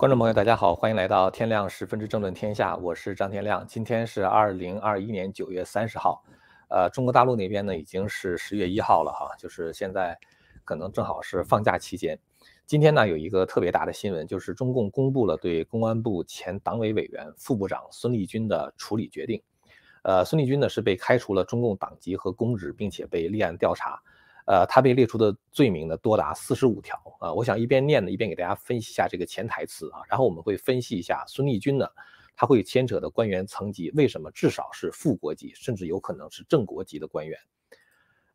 观众朋友，大家好，欢迎来到天亮十分之政论天下，我是张天亮。今天是二零二一年九月三十号，呃，中国大陆那边呢已经是十月一号了哈，就是现在可能正好是放假期间。今天呢有一个特别大的新闻，就是中共公布了对公安部前党委委员、副部长孙立军的处理决定。呃，孙立军呢是被开除了中共党籍和公职，并且被立案调查。呃，他被列出的罪名呢多达四十五条啊！我想一边念呢，一边给大家分析一下这个潜台词啊，然后我们会分析一下孙立军呢，他会牵扯的官员层级为什么至少是副国级，甚至有可能是正国级的官员。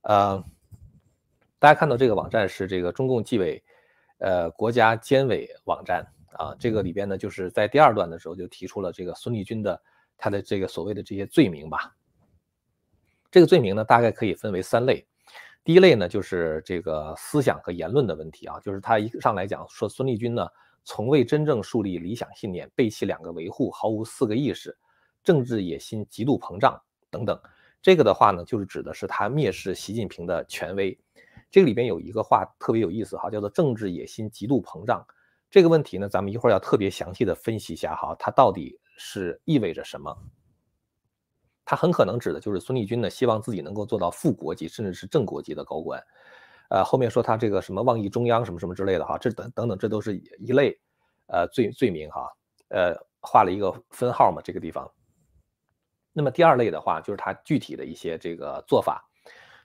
呃，大家看到这个网站是这个中共纪委呃国家监委网站啊，这个里边呢就是在第二段的时候就提出了这个孙立军的他的这个所谓的这些罪名吧。这个罪名呢大概可以分为三类。第一类呢，就是这个思想和言论的问题啊，就是他一上来讲说孙立军呢，从未真正树立理想信念，背弃两个维护，毫无四个意识，政治野心极度膨胀等等。这个的话呢，就是指的是他蔑视习近平的权威。这个里边有一个话特别有意思哈，叫做政治野心极度膨胀。这个问题呢，咱们一会儿要特别详细的分析一下哈，它到底是意味着什么。他很可能指的就是孙立军呢，希望自己能够做到副国级，甚至是正国级的高官。呃，后面说他这个什么妄议中央什么什么之类的哈，这等等等，这都是一类呃罪罪名哈。呃，画了一个分号嘛，这个地方。那么第二类的话，就是他具体的一些这个做法。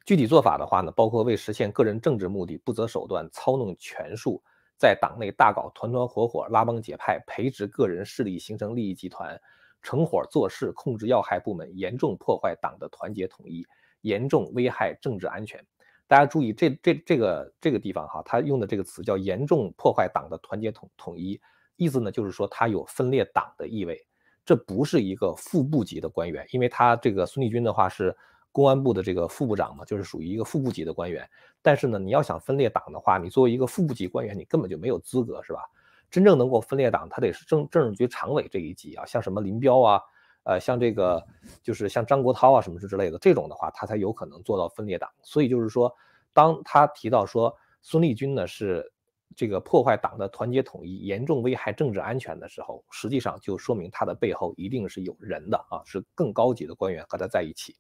具体做法的话呢，包括为实现个人政治目的不择手段，操弄权术，在党内大搞团团伙伙、拉帮结派，培植个人势力，形成利益集团。成伙做事，控制要害部门，严重破坏党的团结统一，严重危害政治安全。大家注意，这这这个这个地方哈，他用的这个词叫严重破坏党的团结统统一，意思呢就是说他有分裂党的意味。这不是一个副部级的官员，因为他这个孙立军的话是公安部的这个副部长嘛，就是属于一个副部级的官员。但是呢，你要想分裂党的话，你作为一个副部级官员，你根本就没有资格，是吧？真正能够分裂党，他得是政政治局常委这一级啊，像什么林彪啊，呃，像这个就是像张国焘啊什么之之类的这种的话，他才有可能做到分裂党。所以就是说，当他提到说孙立军呢是这个破坏党的团结统一，严重危害政治安全的时候，实际上就说明他的背后一定是有人的啊，是更高级的官员和他在一起。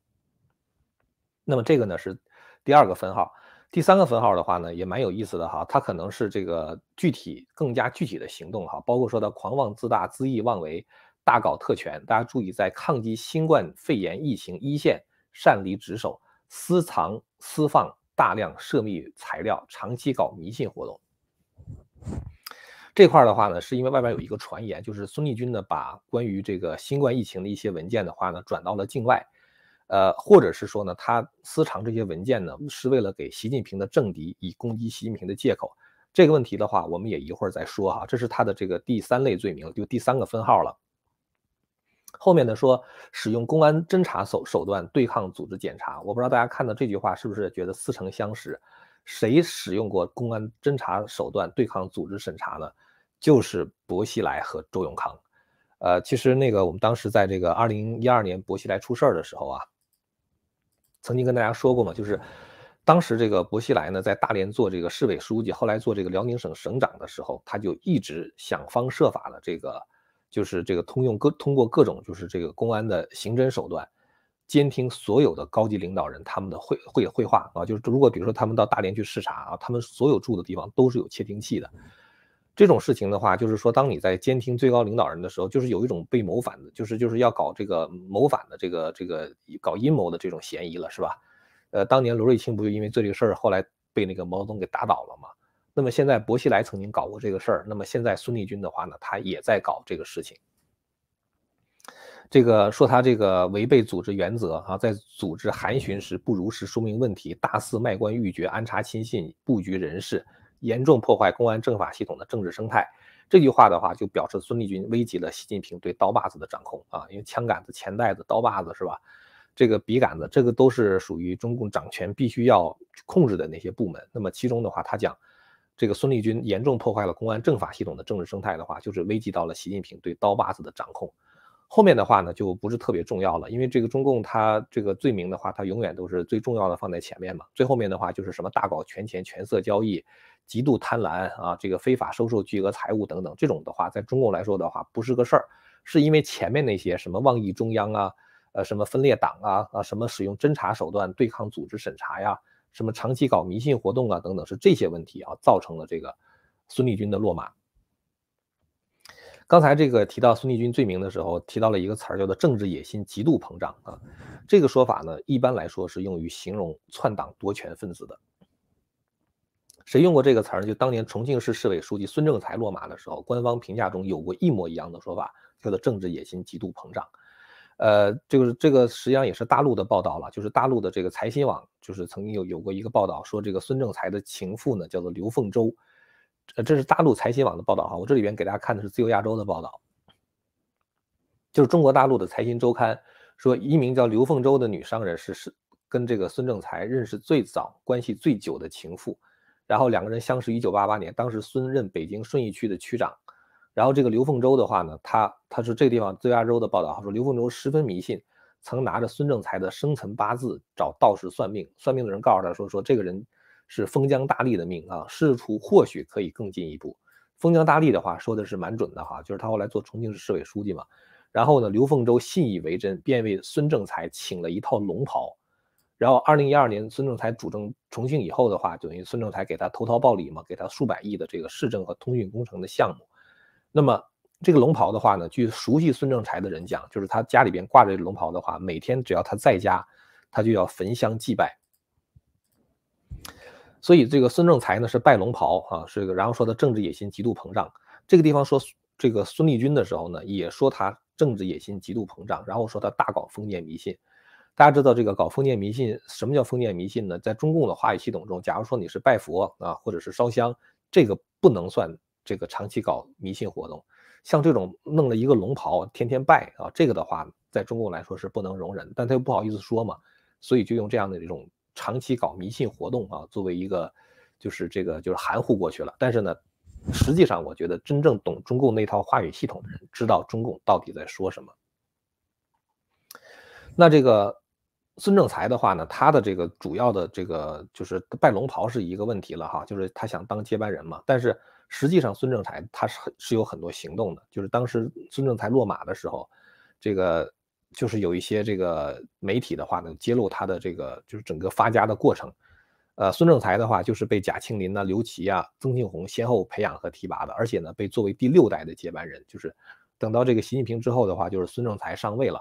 那么这个呢是第二个分号。第三个分号的话呢，也蛮有意思的哈，它可能是这个具体更加具体的行动哈，包括说他狂妄自大、恣意妄为、大搞特权。大家注意，在抗击新冠肺炎疫情一线擅离职守，私藏私放大量涉密材料，长期搞迷信活动。这块的话呢，是因为外边有一个传言，就是孙立军呢把关于这个新冠疫情的一些文件的话呢转到了境外。呃，或者是说呢，他私藏这些文件呢，是为了给习近平的政敌以攻击习近平的借口。这个问题的话，我们也一会儿再说哈。这是他的这个第三类罪名，就第三个分号了。后面呢说使用公安侦查手手段对抗组织检查，我不知道大家看到这句话是不是觉得似曾相识？谁使用过公安侦查手段对抗组织审查呢？就是薄熙来和周永康。呃，其实那个我们当时在这个二零一二年薄熙来出事儿的时候啊。曾经跟大家说过嘛，就是当时这个薄熙来呢，在大连做这个市委书记，后来做这个辽宁省省长的时候，他就一直想方设法的这个，就是这个通用各通过各种就是这个公安的刑侦手段，监听所有的高级领导人他们的会会会话啊，就是如果比如说他们到大连去视察啊，他们所有住的地方都是有窃听器的。这种事情的话，就是说，当你在监听最高领导人的时候，就是有一种被谋反的，就是就是要搞这个谋反的这个这个搞阴谋的这种嫌疑了，是吧？呃，当年罗瑞卿不就因为这个事儿，后来被那个毛泽东给打倒了吗？那么现在薄熙来曾经搞过这个事儿，那么现在孙立军的话呢，他也在搞这个事情。这个说他这个违背组织原则啊，在组织函询时不如实说明问题，大肆卖官鬻爵，安插亲信，布局人事。严重破坏公安政法系统的政治生态，这句话的话就表示孙立军危及了习近平对刀把子的掌控啊，因为枪杆子、钱袋子、刀把子是吧？这个笔杆子，这个都是属于中共掌权必须要控制的那些部门。那么其中的话，他讲这个孙立军严重破坏了公安政法系统的政治生态的话，就是危及到了习近平对刀把子的掌控。后面的话呢，就不是特别重要了，因为这个中共他这个罪名的话，他永远都是最重要的放在前面嘛。最后面的话就是什么大搞权钱、权色交易。极度贪婪啊，这个非法收受巨额财物等等，这种的话，在中共来说的话，不是个事儿，是因为前面那些什么妄议中央啊，呃，什么分裂党啊，啊，什么使用侦查手段对抗组织审查呀，什么长期搞迷信活动啊等等，是这些问题啊，造成了这个孙立军的落马。刚才这个提到孙立军罪名的时候，提到了一个词儿，叫做政治野心极度膨胀啊。这个说法呢，一般来说是用于形容篡党夺权分子的。谁用过这个词儿？就当年重庆市市委书记孙政才落马的时候，官方评价中有过一模一样的说法，叫做政治野心极度膨胀。呃，这个这个实际上也是大陆的报道了，就是大陆的这个财新网，就是曾经有有过一个报道说，这个孙政才的情妇呢，叫做刘凤洲。呃，这是大陆财新网的报道哈，我这里边给大家看的是自由亚洲的报道，就是中国大陆的财新周刊说，一名叫刘凤洲的女商人是是跟这个孙政才认识最早、关系最久的情妇，然后两个人相识一九八八年，当时孙任北京顺义区的区长，然后这个刘凤洲的话呢，他他说这个地方自由亚洲的报道说刘凤洲十分迷信，曾拿着孙政才的生辰八字找道士算命，算命的人告诉他说说这个人。是封疆大吏的命啊，仕途或许可以更进一步。封疆大吏的话说的是蛮准的哈，就是他后来做重庆市市委书记嘛。然后呢，刘凤洲信以为真，便为孙政才请了一套龙袍。然后二零一二年孙政才主政重庆以后的话，等于孙政才给他投桃报李嘛，给他数百亿的这个市政和通讯工程的项目。那么这个龙袍的话呢，据熟悉孙政才的人讲，就是他家里边挂着龙袍的话，每天只要他在家，他就要焚香祭拜。所以这个孙政才呢是拜龙袍啊，是，然后说他政治野心极度膨胀。这个地方说这个孙立军的时候呢，也说他政治野心极度膨胀，然后说他大搞封建迷信。大家知道这个搞封建迷信，什么叫封建迷信呢？在中共的话语系统中，假如说你是拜佛啊，或者是烧香，这个不能算这个长期搞迷信活动。像这种弄了一个龙袍，天天拜啊，这个的话，在中共来说是不能容忍，但他又不好意思说嘛，所以就用这样的这种。长期搞迷信活动啊，作为一个，就是这个就是含糊过去了。但是呢，实际上我觉得真正懂中共那套话语系统的人，知道中共到底在说什么。那这个孙正才的话呢，他的这个主要的这个就是拜龙袍是一个问题了哈，就是他想当接班人嘛。但是实际上孙正才他是是有很多行动的，就是当时孙正才落马的时候，这个。就是有一些这个媒体的话呢，揭露他的这个就是整个发家的过程。呃，孙正才的话就是被贾庆林呐、刘琦啊、曾庆红先后培养和提拔的，而且呢被作为第六代的接班人。就是等到这个习近平之后的话，就是孙正才上位了。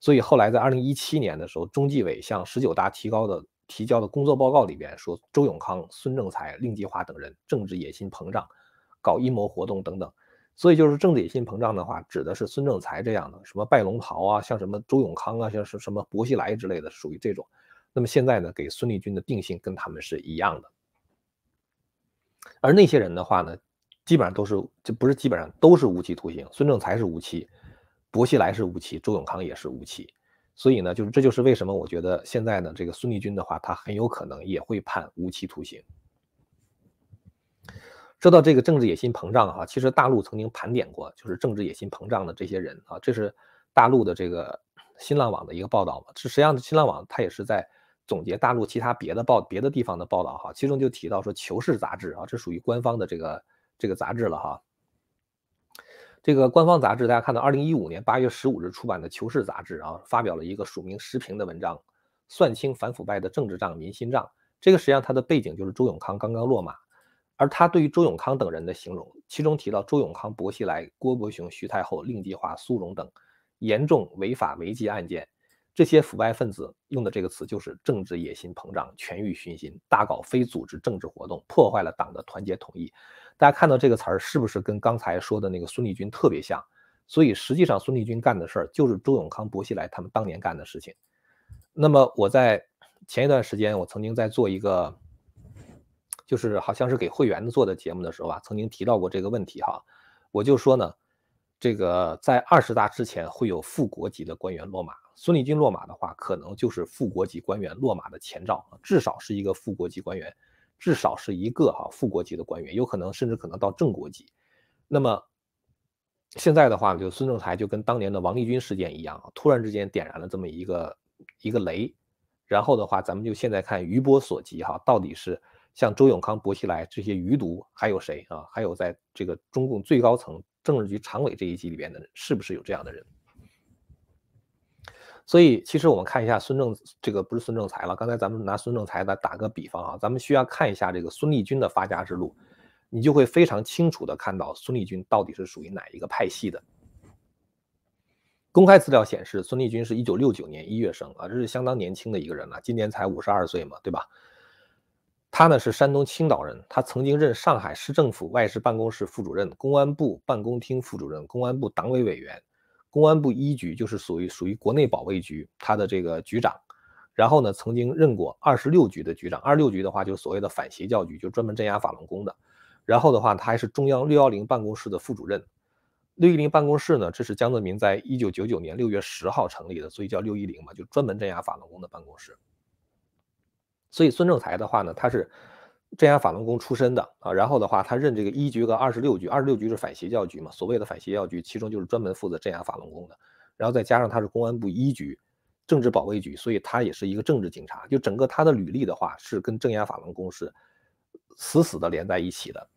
所以后来在二零一七年的时候，中纪委向十九大提高的提交的工作报告里边说，周永康、孙政才、令计划等人政治野心膨胀，搞阴谋活动等等。所以就是政治野心膨胀的话，指的是孙政才这样的，什么拜龙袍啊，像什么周永康啊，像是什么薄熙来之类的，属于这种。那么现在呢，给孙立军的定性跟他们是一样的。而那些人的话呢，基本上都是，这不是基本上都是无期徒刑。孙政才是无期，薄熙来是无期，周永康也是无期。所以呢，就是这就是为什么我觉得现在呢，这个孙立军的话，他很有可能也会判无期徒刑。说到这个政治野心膨胀哈，其实大陆曾经盘点过，就是政治野心膨胀的这些人啊，这是大陆的这个新浪网的一个报道嘛。这实际上新浪网它也是在总结大陆其他别的报别的地方的报道哈，其中就提到说《求是》杂志啊，这属于官方的这个这个杂志了哈。这个官方杂志大家看到，二零一五年八月十五日出版的《求是》杂志啊，发表了一个署名时评的文章，算清反腐败的政治账、民心账。这个实际上它的背景就是周永康刚刚落马。而他对于周永康等人的形容，其中提到周永康、薄熙来、郭伯雄、徐太后、令计划、苏荣等严重违法违纪案件，这些腐败分子用的这个词就是政治野心膨胀、权欲熏心，大搞非组织政治活动，破坏了党的团结统一。大家看到这个词儿是不是跟刚才说的那个孙立军特别像？所以实际上孙立军干的事儿就是周永康、薄熙来他们当年干的事情。那么我在前一段时间，我曾经在做一个。就是好像是给会员做的节目的时候啊，曾经提到过这个问题哈，我就说呢，这个在二十大之前会有副国级的官员落马，孙立军落马的话，可能就是副国级官员落马的前兆，至少是一个副国级官员，至少是一个哈副国级的官员，有可能甚至可能到正国级。那么现在的话，就孙政才就跟当年的王立军事件一样，突然之间点燃了这么一个一个雷，然后的话，咱们就现在看余波所及哈，到底是。像周永康、薄熙来这些余毒，还有谁啊？还有在这个中共最高层政治局常委这一级里边的人，是不是有这样的人？所以，其实我们看一下孙政，这个不是孙政才了。刚才咱们拿孙政才来打个比方啊，咱们需要看一下这个孙立军的发家之路，你就会非常清楚的看到孙立军到底是属于哪一个派系的。公开资料显示，孙立军是一九六九年一月生啊，这是相当年轻的一个人了，今年才五十二岁嘛，对吧？他呢是山东青岛人，他曾经任上海市政府外事办公室副主任、公安部办公厅副主任、公安部党委委员。公安部一局就是属于属于国内保卫局，他的这个局长，然后呢，曾经任过二十六局的局长。二六局的话，就是所谓的反邪教局，就专门镇压法轮功的。然后的话，他还是中央六幺零办公室的副主任。六一零办公室呢，这是江泽民在一九九九年六月十号成立的，所以叫六一零嘛，就专门镇压法轮功的办公室。所以孙政才的话呢，他是。镇压法轮功出身的啊，然后的话，他任这个一局和二十六局，二十六局是反邪教局嘛，所谓的反邪教局，其中就是专门负责镇压法轮功的。然后再加上他是公安部一局政治保卫局，所以他也是一个政治警察。就整个他的履历的话，是跟镇压法轮功是死死的连在一起的。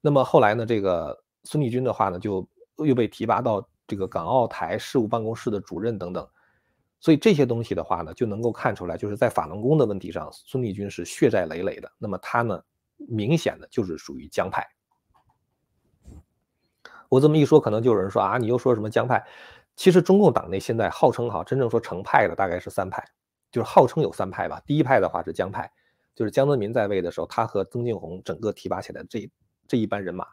那么后来呢，这个孙立军的话呢，就又被提拔到这个港澳台事务办公室的主任等等。所以这些东西的话呢，就能够看出来，就是在法轮功的问题上，孙立军是血债累累的。那么他呢，明显的就是属于江派。我这么一说，可能就有人说啊，你又说什么江派？其实中共党内现在号称哈，真正说成派的大概是三派，就是号称有三派吧。第一派的话是江派，就是江泽民在位的时候，他和曾庆红整个提拔起来这这一班人马，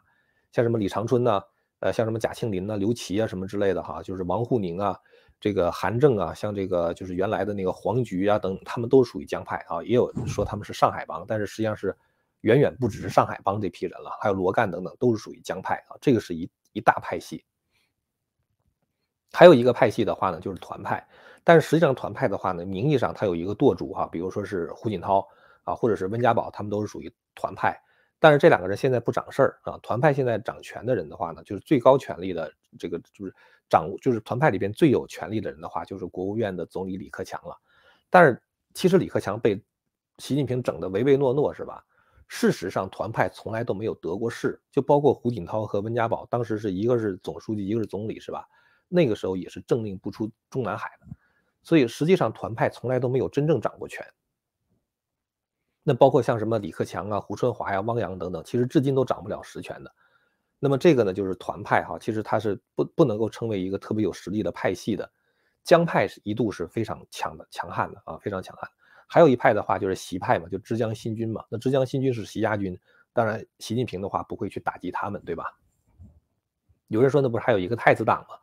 像什么李长春呢，呃，像什么贾庆林呢、刘琦啊什么之类的哈，就是王沪宁啊。这个韩正啊，像这个就是原来的那个黄菊啊等，他们都属于江派啊，也有说他们是上海帮，但是实际上是远远不只是上海帮这批人了，还有罗干等等都是属于江派啊，这个是一一大派系。还有一个派系的话呢，就是团派，但是实际上团派的话呢，名义上它有一个舵主哈，比如说是胡锦涛啊，或者是温家宝，他们都是属于团派。但是这两个人现在不掌事儿啊，团派现在掌权的人的话呢，就是最高权力的这个就是掌就是团派里边最有权力的人的话，就是国务院的总理李克强了。但是其实李克强被习近平整的唯唯诺诺是吧？事实上团派从来都没有得过势，就包括胡锦涛和温家宝，当时是一个是总书记，一个是总理是吧？那个时候也是政令不出中南海的，所以实际上团派从来都没有真正掌过权。那包括像什么李克强啊、胡春华呀、汪洋等等，其实至今都掌不了实权的。那么这个呢，就是团派哈，其实它是不不能够称为一个特别有实力的派系的。江派是一度是非常强的、强悍的啊，非常强悍。还有一派的话就是习派嘛，就浙江新军嘛。那浙江新军是习家军，当然习近平的话不会去打击他们，对吧？有人说那不是还有一个太子党吗？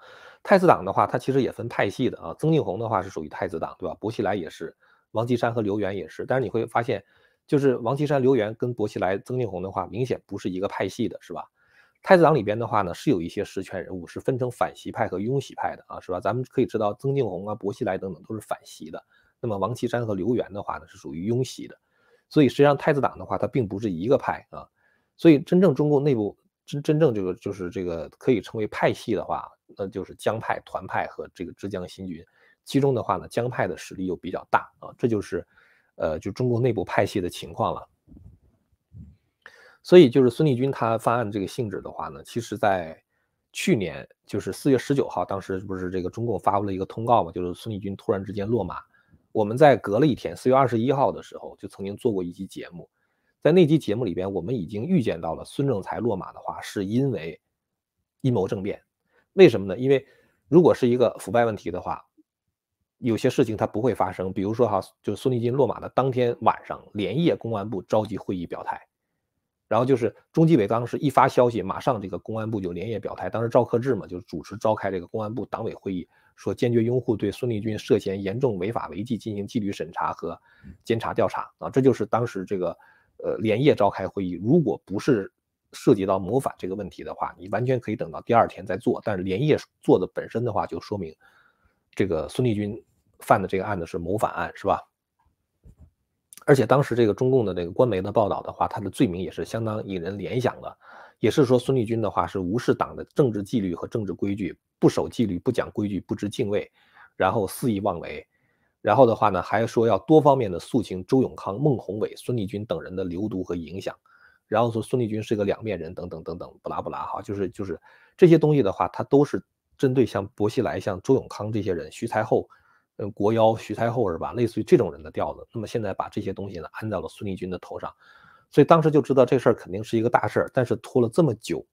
太子党的话，它其实也分派系的啊。曾庆红的话是属于太子党，对吧？薄熙来也是，王岐山和刘源也是。但是你会发现。就是王岐山、刘源跟薄熙来、曾庆红的话，明显不是一个派系的，是吧？太子党里边的话呢，是有一些实权人物，是分成反习派和拥习派的啊，是吧？咱们可以知道，曾庆红啊、薄熙来等等都是反习的，那么王岐山和刘源的话呢，是属于拥习的。所以实际上太子党的话，它并不是一个派啊。所以真正中共内部真真正这个就是这个可以称为派系的话，那就是江派、团派和这个浙江新军。其中的话呢，江派的实力又比较大啊，这就是。呃，就中国内部派系的情况了，所以就是孙立军他犯案这个性质的话呢，其实在去年就是四月十九号，当时不是这个中共发布了一个通告嘛，就是孙立军突然之间落马。我们在隔了一天，四月二十一号的时候，就曾经做过一期节目，在那期节目里边，我们已经预见到了孙政才落马的话，是因为阴谋政变。为什么呢？因为如果是一个腐败问题的话。有些事情它不会发生，比如说哈，就是孙立军落马的当天晚上，连夜公安部召集会议表态，然后就是中纪委当时一发消息，马上这个公安部就连夜表态。当时赵克志嘛，就主持召开这个公安部党委会议，说坚决拥护对孙立军涉嫌严重违法违纪进行纪律审查和监察调查啊，这就是当时这个呃连夜召开会议。如果不是涉及到谋反这个问题的话，你完全可以等到第二天再做，但是连夜做的本身的话，就说明。这个孙立军犯的这个案子是谋反案，是吧？而且当时这个中共的这个官媒的报道的话，他的罪名也是相当引人联想的，也是说孙立军的话是无视党的政治纪律和政治规矩，不守纪律，不讲规矩，不知敬畏，然后肆意妄为，然后的话呢，还说要多方面的肃清周永康、孟宏伟、孙立军等人的流毒和影响，然后说孙立军是个两面人等等等等，不拉不拉哈，就是就是这些东西的话，他都是针对像薄熙来、像周永康这些人，徐才厚，嗯，国妖徐才厚是吧？类似于这种人的调子。那么现在把这些东西呢安到了孙立军的头上，所以当时就知道这事儿肯定是一个大事儿，但是拖了这么久。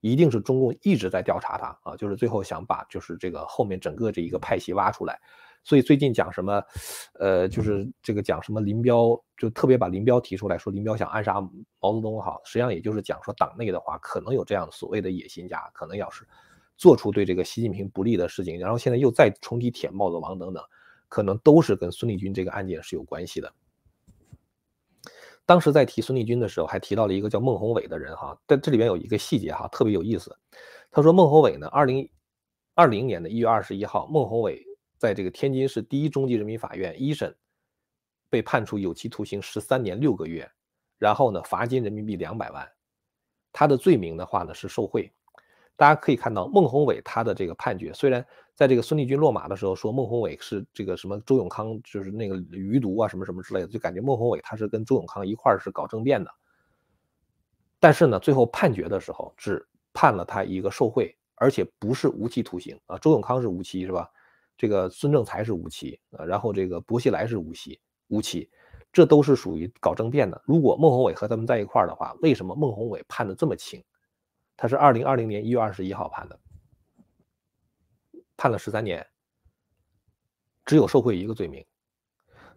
一定是中共一直在调查他啊，就是最后想把就是这个后面整个这一个派系挖出来，所以最近讲什么，呃，就是这个讲什么林彪，就特别把林彪提出来说林彪想暗杀毛泽东哈，实际上也就是讲说党内的话可能有这样所谓的野心家，可能要是做出对这个习近平不利的事情，然后现在又再重提舔帽子王等等，可能都是跟孙立军这个案件是有关系的。当时在提孙立军的时候，还提到了一个叫孟宏伟的人哈，但这里边有一个细节哈，特别有意思。他说孟宏伟呢，二零二零年的一月二十一号，孟宏伟在这个天津市第一中级人民法院一审被判处有期徒刑十三年六个月，然后呢罚金人民币两百万。他的罪名的话呢是受贿。大家可以看到孟宏伟他的这个判决，虽然在这个孙立军落马的时候说孟宏伟是这个什么周永康就是那个余毒啊什么什么之类的，就感觉孟宏伟他是跟周永康一块儿是搞政变的。但是呢，最后判决的时候只判了他一个受贿，而且不是无期徒刑啊。周永康是无期是吧？这个孙政才是无期啊，然后这个薄熙来是无期，无期，这都是属于搞政变的。如果孟宏伟和他们在一块儿的话，为什么孟宏伟判的这么轻？他是二零二零年一月二十一号判的，判了十三年，只有受贿一个罪名，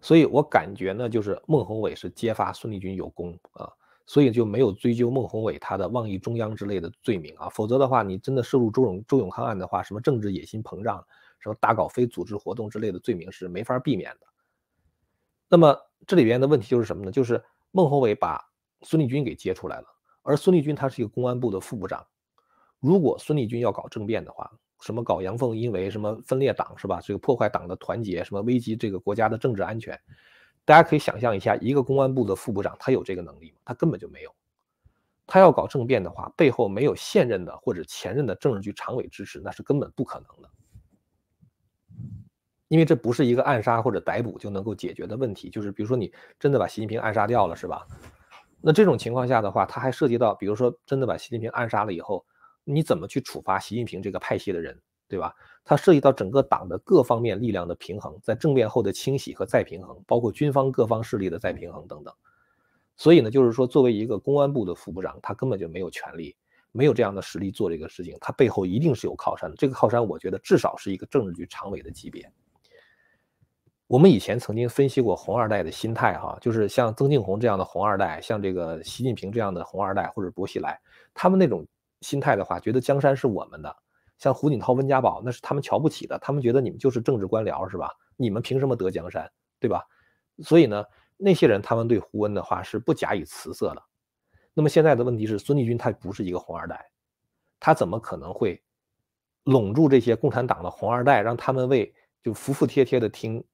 所以我感觉呢，就是孟宏伟是揭发孙立军有功啊，所以就没有追究孟宏伟他的妄议中央之类的罪名啊，否则的话，你真的涉入周永周永康案的话，什么政治野心膨胀，什么大搞非组织活动之类的罪名是没法避免的。那么这里边的问题就是什么呢？就是孟宏伟把孙立军给揭出来了。而孙立军他是一个公安部的副部长，如果孙立军要搞政变的话，什么搞阳奉阴违，什么分裂党是吧？这个破坏党的团结，什么危及这个国家的政治安全，大家可以想象一下，一个公安部的副部长，他有这个能力吗？他根本就没有。他要搞政变的话，背后没有现任的或者前任的政治局常委支持，那是根本不可能的。因为这不是一个暗杀或者逮捕就能够解决的问题，就是比如说你真的把习近平暗杀掉了，是吧？那这种情况下的话，他还涉及到，比如说真的把习近平暗杀了以后，你怎么去处罚习近平这个派系的人，对吧？它涉及到整个党的各方面力量的平衡，在政变后的清洗和再平衡，包括军方各方势力的再平衡等等。所以呢，就是说，作为一个公安部的副部长，他根本就没有权利，没有这样的实力做这个事情，他背后一定是有靠山的。这个靠山，我觉得至少是一个政治局常委的级别。我们以前曾经分析过红二代的心态，哈，就是像曾庆红这样的红二代，像这个习近平这样的红二代，或者薄熙来，他们那种心态的话，觉得江山是我们的。像胡锦涛、温家宝，那是他们瞧不起的，他们觉得你们就是政治官僚，是吧？你们凭什么得江山，对吧？所以呢，那些人他们对胡温的话是不假以辞色的。那么现在的问题是，孙立军他不是一个红二代，他怎么可能会笼住这些共产党的红二代，让他们为就服服帖帖的听？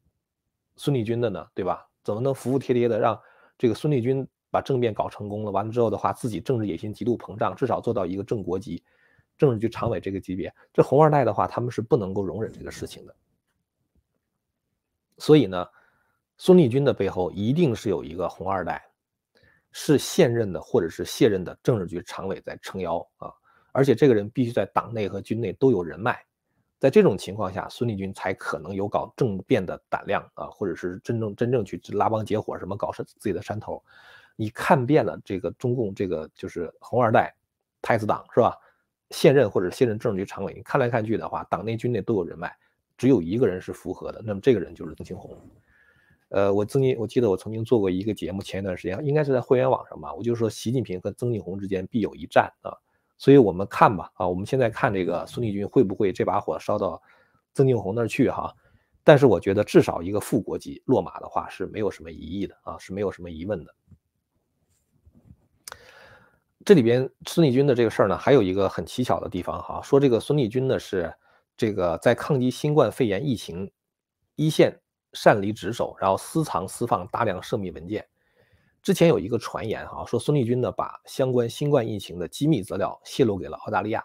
孙立军的呢，对吧？怎么能服服帖帖的让这个孙立军把政变搞成功了？完了之后的话，自己政治野心极度膨胀，至少做到一个正国级政治局常委这个级别。这红二代的话，他们是不能够容忍这个事情的。所以呢，孙立军的背后一定是有一个红二代，是现任的或者是卸任的政治局常委在撑腰啊，而且这个人必须在党内和军内都有人脉。在这种情况下，孙立军才可能有搞政变的胆量啊，或者是真正真正去拉帮结伙，什么搞自自己的山头。你看遍了这个中共这个就是红二代、太子党是吧？现任或者现任政治局常委，你看来看去的话，党内军内都有人脉，只有一个人是符合的，那么这个人就是曾庆红。呃，我曾经我记得我曾经做过一个节目，前一段时间应该是在会员网上吧，我就说习近平和曾庆红之间必有一战啊。所以我们看吧，啊，我们现在看这个孙立军会不会这把火烧到曾庆红那儿去哈？但是我觉得至少一个副国级落马的话是没有什么疑义的啊，是没有什么疑问的。这里边孙立军的这个事儿呢，还有一个很蹊跷的地方哈，说这个孙立军呢是这个在抗击新冠肺炎疫情一线擅离职守，然后私藏私放大量涉密文件。之前有一个传言哈，说孙立军呢把相关新冠疫情的机密资料泄露给了澳大利亚，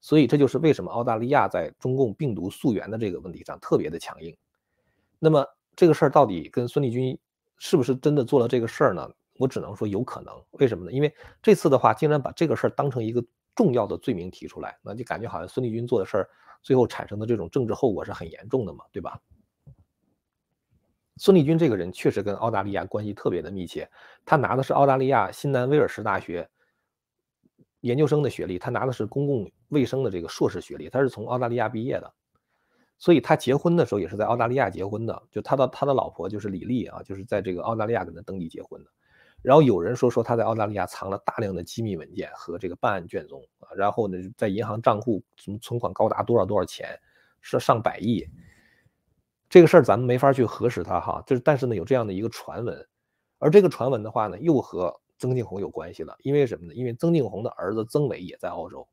所以这就是为什么澳大利亚在中共病毒溯源的这个问题上特别的强硬。那么这个事儿到底跟孙立军是不是真的做了这个事儿呢？我只能说有可能。为什么呢？因为这次的话，竟然把这个事儿当成一个重要的罪名提出来，那就感觉好像孙立军做的事儿，最后产生的这种政治后果是很严重的嘛，对吧？孙立军这个人确实跟澳大利亚关系特别的密切，他拿的是澳大利亚新南威尔士大学研究生的学历，他拿的是公共卫生的这个硕士学历，他是从澳大利亚毕业的，所以他结婚的时候也是在澳大利亚结婚的，就他的他的老婆就是李丽啊，就是在这个澳大利亚跟他登记结婚的。然后有人说说他在澳大利亚藏了大量的机密文件和这个办案卷宗啊，然后呢在银行账户什么存款高达多少多少钱，是上百亿。这个事儿咱们没法去核实它哈，就是但是呢有这样的一个传闻，而这个传闻的话呢又和曾庆红有关系了，因为什么呢？因为曾庆红的儿子曾伟也在澳洲，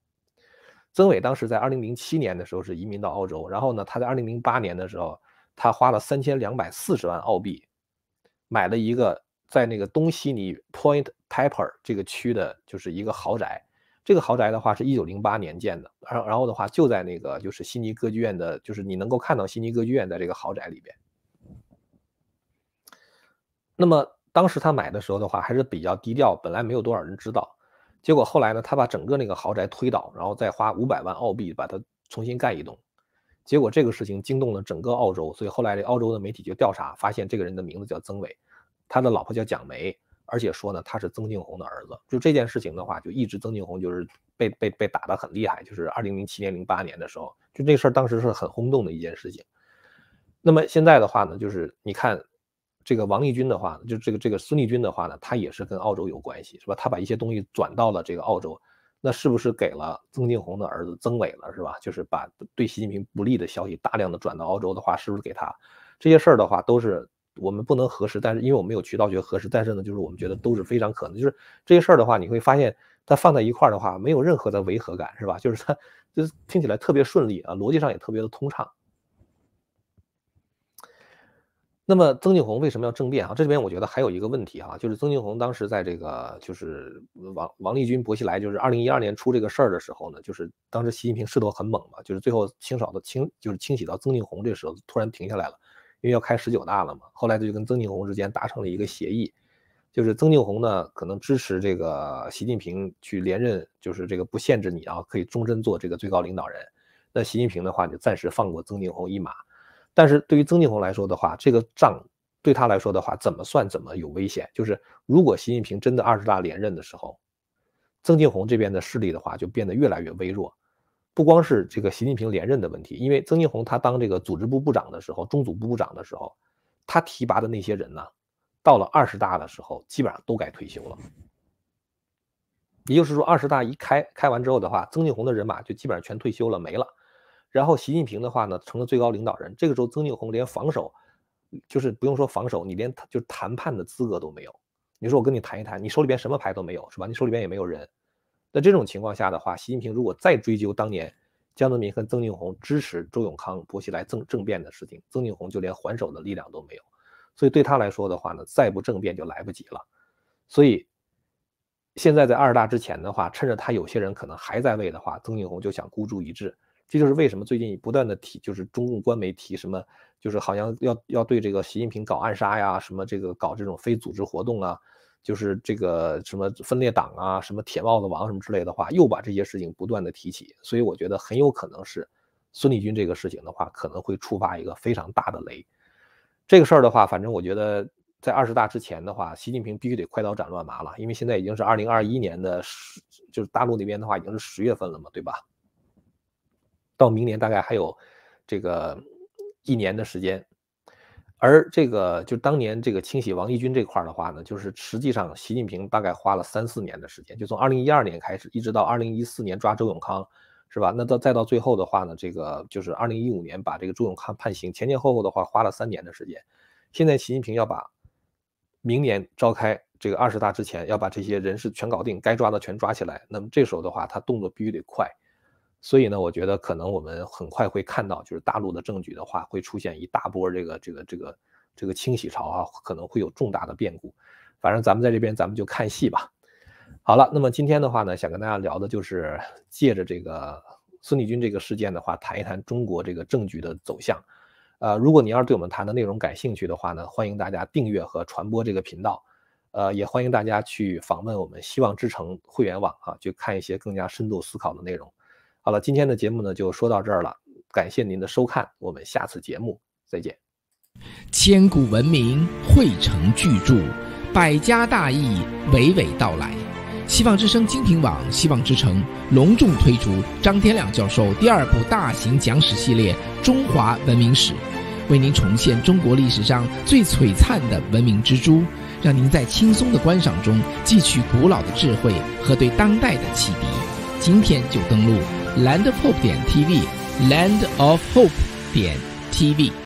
曾伟当时在二零零七年的时候是移民到澳洲，然后呢他在二零零八年的时候，他花了三千两百四十万澳币，买了一个在那个东悉尼 Point Taper 这个区的就是一个豪宅。这个豪宅的话是一九零八年建的，然然后的话就在那个就是悉尼歌剧院的，就是你能够看到悉尼歌剧院在这个豪宅里边。那么当时他买的时候的话还是比较低调，本来没有多少人知道。结果后来呢，他把整个那个豪宅推倒，然后再花五百万澳币把它重新盖一栋。结果这个事情惊动了整个澳洲，所以后来这澳洲的媒体就调查，发现这个人的名字叫曾伟，他的老婆叫蒋梅。而且说呢，他是曾庆红的儿子。就这件事情的话，就一直曾庆红就是被被被打得很厉害。就是二零零七年、零八年的时候，就这事儿当时是很轰动的一件事情。那么现在的话呢，就是你看这个王立军的话，就这个这个孙立军的话呢，他也是跟澳洲有关系，是吧？他把一些东西转到了这个澳洲，那是不是给了曾庆红的儿子曾伟了，是吧？就是把对习近平不利的消息大量的转到澳洲的话，是不是给他？这些事儿的话都是。我们不能核实，但是因为我们有渠道去核实，但是呢，就是我们觉得都是非常可能。就是这些事儿的话，你会发现它放在一块儿的话，没有任何的违和感，是吧？就是它就是听起来特别顺利啊，逻辑上也特别的通畅。那么曾庆红为什么要政变啊？这里边我觉得还有一个问题啊，就是曾庆红当时在这个就是王王立军薄熙来就是二零一二年出这个事儿的时候呢，就是当时习近平势头很猛嘛，就是最后清扫的清就是清洗到曾庆红这时候突然停下来了。因为要开十九大了嘛，后来他就跟曾庆红之间达成了一个协议，就是曾庆红呢可能支持这个习近平去连任，就是这个不限制你啊，可以终身做这个最高领导人。那习近平的话就暂时放过曾庆红一马，但是对于曾庆红来说的话，这个账对他来说的话怎么算怎么有危险。就是如果习近平真的二十大连任的时候，曾庆红这边的势力的话就变得越来越微弱。不光是这个习近平连任的问题，因为曾庆红他当这个组织部部长的时候，中组部部长的时候，他提拔的那些人呢，到了二十大的时候，基本上都该退休了。也就是说，二十大一开开完之后的话，曾庆红的人马就基本上全退休了，没了。然后习近平的话呢，成了最高领导人。这个时候，曾庆红连防守，就是不用说防守，你连就谈判的资格都没有。你说我跟你谈一谈，你手里边什么牌都没有，是吧？你手里边也没有人。在这种情况下的话，习近平如果再追究当年江泽民和曾庆红支持周永康、薄熙来政政变的事情，曾庆红就连还手的力量都没有，所以对他来说的话呢，再不政变就来不及了。所以现在在二大之前的话，趁着他有些人可能还在位的话，曾庆红就想孤注一掷。这就是为什么最近不断的提，就是中共官媒提什么，就是好像要要对这个习近平搞暗杀呀，什么这个搞这种非组织活动啊。就是这个什么分裂党啊，什么铁帽子王什么之类的话，又把这些事情不断的提起，所以我觉得很有可能是孙立军这个事情的话，可能会触发一个非常大的雷。这个事儿的话，反正我觉得在二十大之前的话，习近平必须得快刀斩乱麻了，因为现在已经是二零二一年的十，就是大陆那边的话已经是十月份了嘛，对吧？到明年大概还有这个一年的时间。而这个就当年这个清洗王立军这块的话呢，就是实际上习近平大概花了三四年的时间，就从二零一二年开始，一直到二零一四年抓周永康，是吧？那到再到最后的话呢，这个就是二零一五年把这个周永康判刑，前前后后的话花了三年的时间。现在习近平要把明年召开这个二十大之前要把这些人事全搞定，该抓的全抓起来，那么这时候的话他动作必须得快。所以呢，我觉得可能我们很快会看到，就是大陆的政局的话，会出现一大波这个这个这个这个清洗潮啊，可能会有重大的变故。反正咱们在这边，咱们就看戏吧。好了，那么今天的话呢，想跟大家聊的就是借着这个孙立军这个事件的话，谈一谈中国这个政局的走向。呃，如果你要是对我们谈的内容感兴趣的话呢，欢迎大家订阅和传播这个频道。呃，也欢迎大家去访问我们希望之城会员网啊，去看一些更加深度思考的内容。好了，今天的节目呢就说到这儿了，感谢您的收看，我们下次节目再见。千古文明汇成巨著，百家大义娓娓道来。希望之声精品网、希望之城隆重推出张天亮教授第二部大型讲史系列《中华文明史》，为您重现中国历史上最璀璨的文明之珠，让您在轻松的观赏中汲取古老的智慧和对当代的启迪。今天就登录 landofhope 点 tv，land of hope 点 tv。